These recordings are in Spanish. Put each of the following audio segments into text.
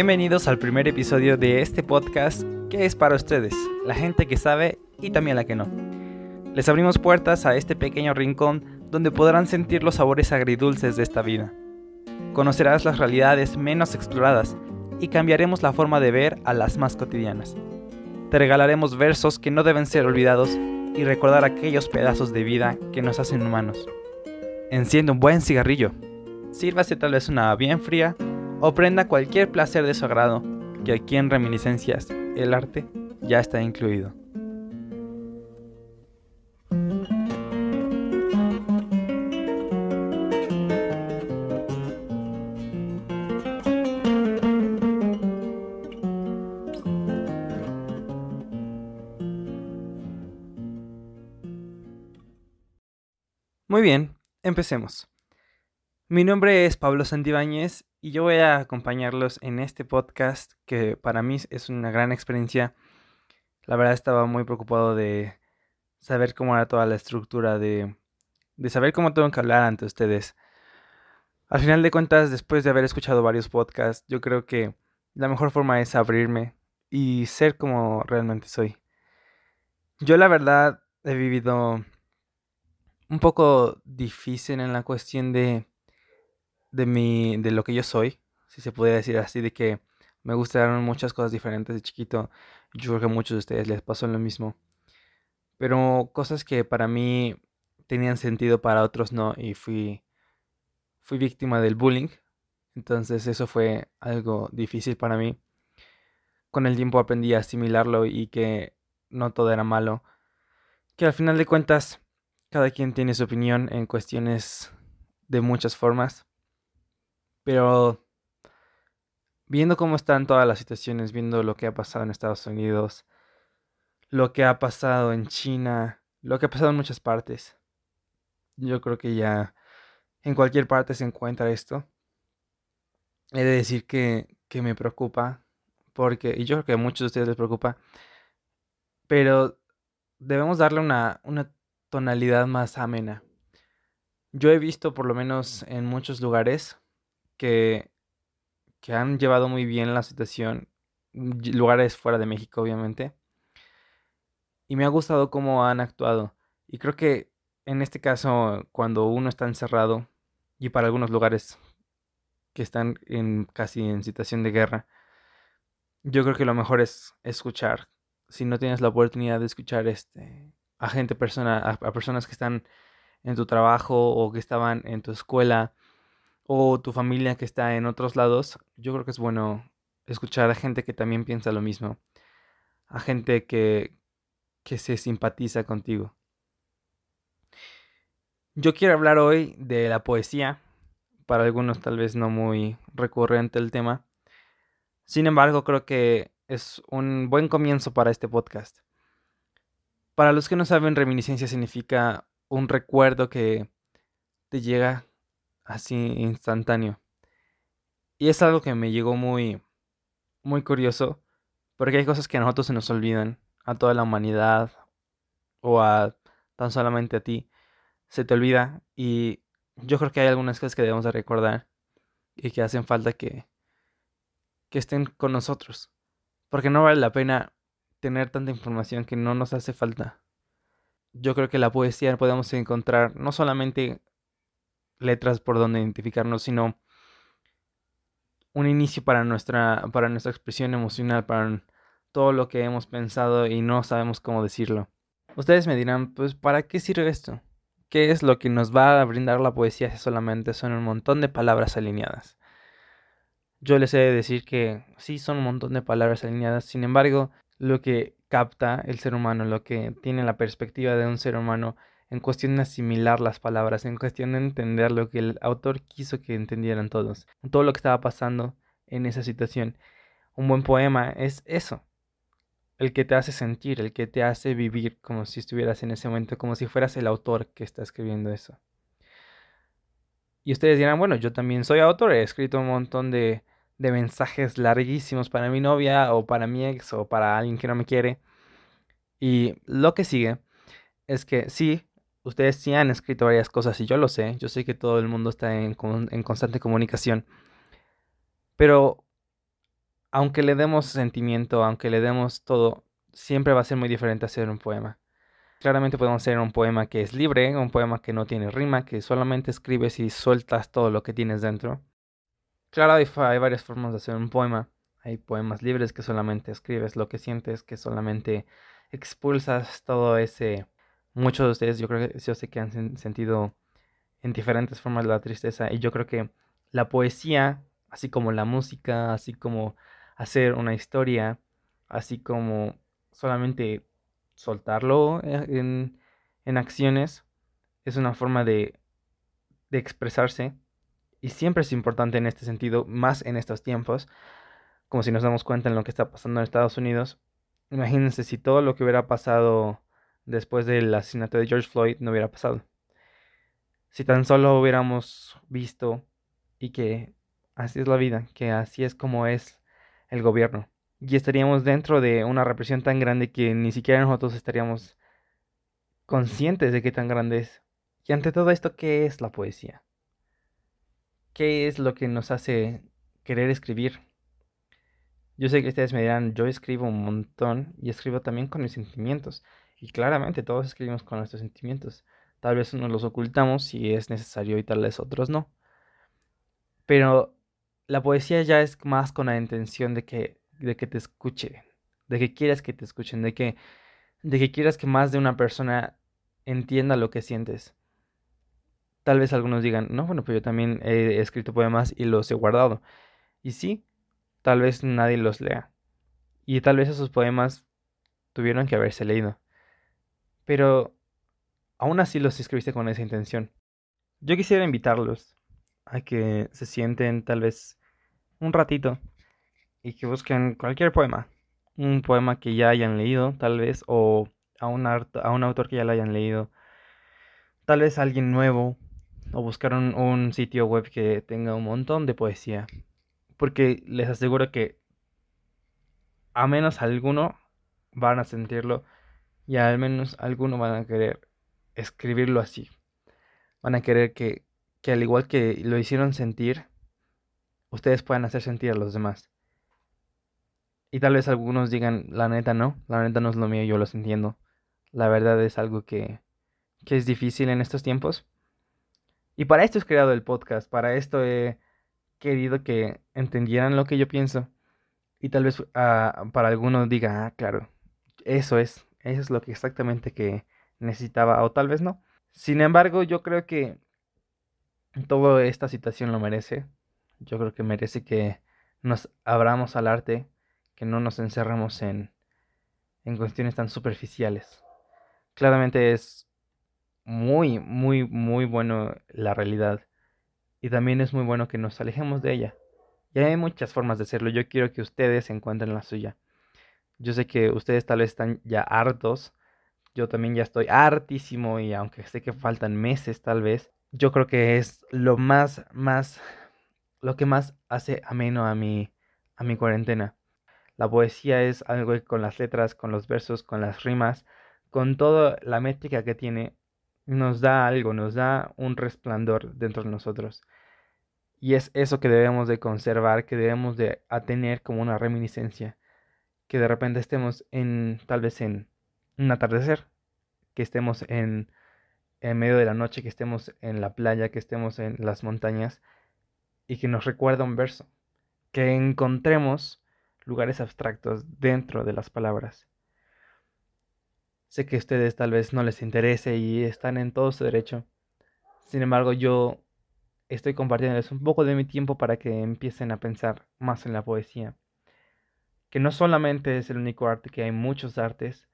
Bienvenidos al primer episodio de este podcast que es para ustedes, la gente que sabe y también la que no. Les abrimos puertas a este pequeño rincón donde podrán sentir los sabores agridulces de esta vida. Conocerás las realidades menos exploradas y cambiaremos la forma de ver a las más cotidianas. Te regalaremos versos que no deben ser olvidados y recordar aquellos pedazos de vida que nos hacen humanos. Enciende un buen cigarrillo, sírvase tal vez una bien fría o prenda cualquier placer de su agrado, que aquí en Reminiscencias el arte ya está incluido. Muy bien, empecemos. Mi nombre es Pablo Santibáñez y yo voy a acompañarlos en este podcast que para mí es una gran experiencia. La verdad estaba muy preocupado de saber cómo era toda la estructura, de, de saber cómo tengo que hablar ante ustedes. Al final de cuentas, después de haber escuchado varios podcasts, yo creo que la mejor forma es abrirme y ser como realmente soy. Yo la verdad he vivido un poco difícil en la cuestión de, de, mi, de lo que yo soy, si se puede decir así, de que me gustaron muchas cosas diferentes de chiquito. Yo creo que muchos de ustedes les pasó lo mismo. Pero cosas que para mí tenían sentido, para otros no, y fui, fui víctima del bullying. Entonces eso fue algo difícil para mí. Con el tiempo aprendí a asimilarlo y que no todo era malo. Que al final de cuentas cada quien tiene su opinión en cuestiones de muchas formas. Pero viendo cómo están todas las situaciones, viendo lo que ha pasado en Estados Unidos, lo que ha pasado en China, lo que ha pasado en muchas partes, yo creo que ya en cualquier parte se encuentra esto. He de decir que, que me preocupa, porque, y yo creo que a muchos de ustedes les preocupa, pero debemos darle una, una tonalidad más amena. Yo he visto, por lo menos en muchos lugares, que, que han llevado muy bien la situación, lugares fuera de México, obviamente, y me ha gustado cómo han actuado. Y creo que en este caso, cuando uno está encerrado, y para algunos lugares que están en, casi en situación de guerra, yo creo que lo mejor es escuchar. Si no tienes la oportunidad de escuchar este a gente, persona, a, personas que están en tu trabajo o que estaban en tu escuela o tu familia que está en otros lados, yo creo que es bueno escuchar a gente que también piensa lo mismo, a gente que, que se simpatiza contigo. Yo quiero hablar hoy de la poesía, para algunos tal vez no muy recurrente el tema, sin embargo creo que es un buen comienzo para este podcast. Para los que no saben, reminiscencia significa un recuerdo que te llega así instantáneo. Y es algo que me llegó muy, muy curioso, porque hay cosas que a nosotros se nos olvidan, a toda la humanidad o a tan solamente a ti, se te olvida y yo creo que hay algunas cosas que debemos de recordar y que hacen falta que, que estén con nosotros, porque no vale la pena tener tanta información que no nos hace falta. Yo creo que la poesía podemos encontrar no solamente letras por donde identificarnos, sino un inicio para nuestra, para nuestra expresión emocional, para todo lo que hemos pensado y no sabemos cómo decirlo. Ustedes me dirán, pues, ¿para qué sirve esto? ¿Qué es lo que nos va a brindar la poesía si solamente son un montón de palabras alineadas? Yo les he de decir que sí son un montón de palabras alineadas, sin embargo, lo que capta el ser humano, lo que tiene la perspectiva de un ser humano en cuestión de asimilar las palabras, en cuestión de entender lo que el autor quiso que entendieran todos, todo lo que estaba pasando en esa situación. Un buen poema es eso, el que te hace sentir, el que te hace vivir como si estuvieras en ese momento, como si fueras el autor que está escribiendo eso. Y ustedes dirán, bueno, yo también soy autor, he escrito un montón de, de mensajes larguísimos para mi novia o para mi ex o para alguien que no me quiere. Y lo que sigue es que sí, ustedes sí han escrito varias cosas y yo lo sé, yo sé que todo el mundo está en, constante comunicación, pero aunque le demos sentimiento, aunque le demos todo, siempre va a ser muy diferente hacer un poema. Claramente podemos hacer un poema que es libre, un poema que no tiene rima, que solamente escribes y sueltas todo lo que tienes dentro. Claro, hay varias formas de hacer un poema. Hay poemas libres que solamente escribes lo que sientes, que solamente expulsas todo ese... Muchos de ustedes yo creo que yo sé que han sentido en diferentes formas la tristeza y yo creo que la poesía, así como la música, así como hacer una historia, así como solamente soltarlo eh, en, en acciones, es una forma de, de expresarse y siempre es importante en este sentido, más en estos tiempos, como si nos damos cuenta en lo que está pasando en Estados Unidos. Imagínense si todo lo que hubiera pasado después del asesinato de George Floyd no hubiera pasado. Si tan solo hubiéramos visto y que así es la vida, que así es como es el gobierno. Y estaríamos dentro de una represión tan grande que ni siquiera nosotros estaríamos conscientes de qué tan grande es. Y ante todo esto, ¿qué es la poesía? ¿Qué es lo que nos hace querer escribir? Yo sé que ustedes me dirán, yo escribo un montón y escribo también con mis sentimientos. Y claramente todos escribimos con nuestros sentimientos. Tal vez unos los ocultamos si es necesario y tal vez otros no. Pero la poesía ya es más con la intención de que, de que te escuche, de que quieras que te escuchen, de que, de que quieras que más de una persona entienda lo que sientes. Tal vez algunos digan, no, bueno, pues yo también he escrito poemas y los he guardado. Y sí, tal vez nadie los lea. Y tal vez esos poemas tuvieron que haberse leído. Pero aún así los escribiste con esa intención. Yo quisiera invitarlos a que se sienten tal vez un ratito y que busquen cualquier poema. Un poema que ya hayan leído, tal vez, o a un, a un autor que ya lo hayan leído. Tal vez alguien nuevo, o buscar un, sitio web que tenga un montón de poesía. Porque les aseguro que a menos alguno van a sentirlo y al menos alguno van a querer escribirlo así. Van a querer que, que al igual que lo hicieron sentir, ustedes puedan hacer sentir a los demás. Y tal vez algunos digan, la neta no, la neta no es lo mío, yo los entiendo. La verdad es algo que, que es difícil en estos tiempos. Y para esto he creado el podcast, para esto he querido que entendieran lo que yo pienso. Y tal vez ah, para algunos diga, ah, claro, eso es, eso es lo que exactamente que necesitaba, o tal vez no. Sin embargo, yo creo que toda esta situación lo merece. Yo creo que merece que nos abramos al arte, que no nos encerremos en, en cuestiones tan superficiales. Claramente es muy, muy, muy bueno la realidad. Y también es muy bueno que nos alejemos de ella. Y hay muchas formas de hacerlo. Yo quiero que ustedes encuentren la suya. Yo sé que ustedes tal vez están ya hartos. Yo también ya estoy hartísimo y aunque sé que faltan meses tal vez, yo creo que es lo más, más, lo que más hace ameno a mi, a mi cuarentena. La poesía es algo que con las letras, con los versos, con las rimas, con toda la métrica que tiene, nos da algo, nos da un resplandor dentro de nosotros. Y es eso que debemos de conservar, que debemos de tener como una reminiscencia. Que de repente estemos en, tal vez en un atardecer, que estemos en, en medio de la noche, que estemos en la playa, que estemos en las montañas y que nos recuerda un verso. Que encontremos lugares abstractos dentro de las palabras Sé que a ustedes tal vez no les interese y están en todo su derecho. Sin embargo, yo estoy compartiéndoles un poco de mi tiempo para que empiecen a pensar más en la poesía. Que no solamente es el único arte, que hay muchos artes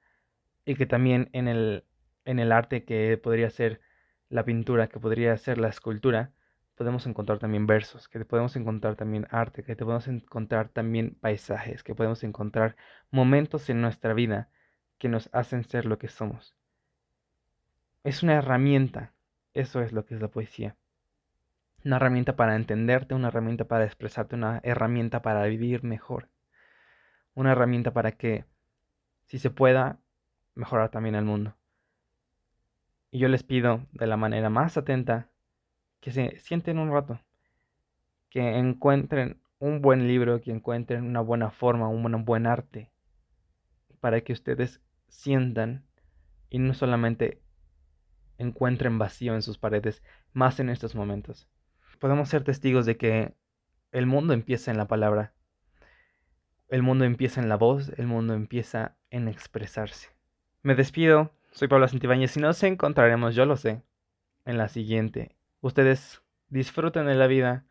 y que también en el, en el arte que podría ser la pintura, que podría ser la escultura, podemos encontrar también versos, que podemos encontrar también arte, que podemos encontrar también paisajes, que podemos encontrar momentos en nuestra vida que nos hacen ser lo que somos. Es una herramienta, eso es lo que es la poesía. Una herramienta para entenderte, una herramienta para expresarte, una herramienta para vivir mejor. Una herramienta para que, si se pueda, mejorar también el mundo. Y yo les pido de la manera más atenta que se sienten un rato, que encuentren un buen libro, que encuentren una buena forma, un buen arte, para que ustedes sientan y no solamente encuentren vacío en sus paredes, más en estos momentos. Podemos ser testigos de que el mundo empieza en la palabra, el mundo empieza en la voz, el mundo empieza en expresarse. Me despido, soy Pablo Santibáñez y nos encontraremos, yo lo sé, en la siguiente. Ustedes disfruten de la vida,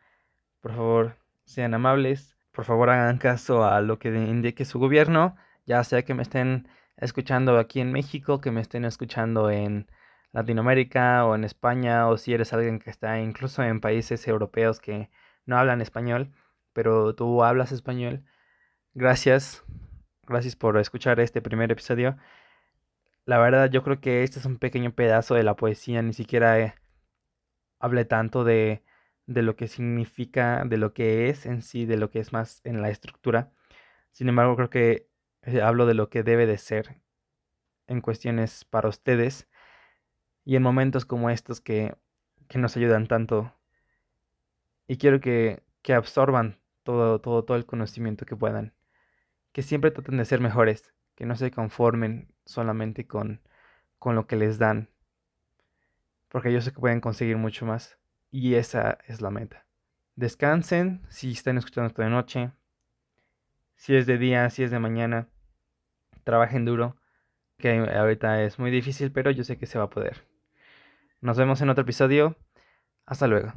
por favor, sean amables, por favor hagan caso a lo que indique su gobierno, ya sea que me estén escuchando aquí en México, que me estén escuchando en Latinoamérica o en España, o si eres alguien que está incluso en países europeos que no hablan español, pero tú hablas español. Gracias, gracias por escuchar este primer episodio. La verdad, yo creo que este es un pequeño pedazo de la poesía, ni siquiera eh, hablé tanto de, de lo que significa, de lo que es en sí, de lo que es más en la estructura. Sin embargo, creo que eh, hablo de lo que debe de ser en cuestiones para ustedes y en momentos como estos que, que nos ayudan tanto. Y quiero que, que absorban todo, todo, todo el conocimiento que puedan. Que siempre traten de ser mejores, que no se conformen solamente con, con lo que les dan. Porque yo sé que pueden conseguir mucho más. Y esa es la meta. Descansen si están escuchando esta noche. Si es de día, si es de mañana trabajen duro, que ahorita es muy difícil, pero yo sé que se va a poder. Nos vemos en otro episodio. Hasta luego.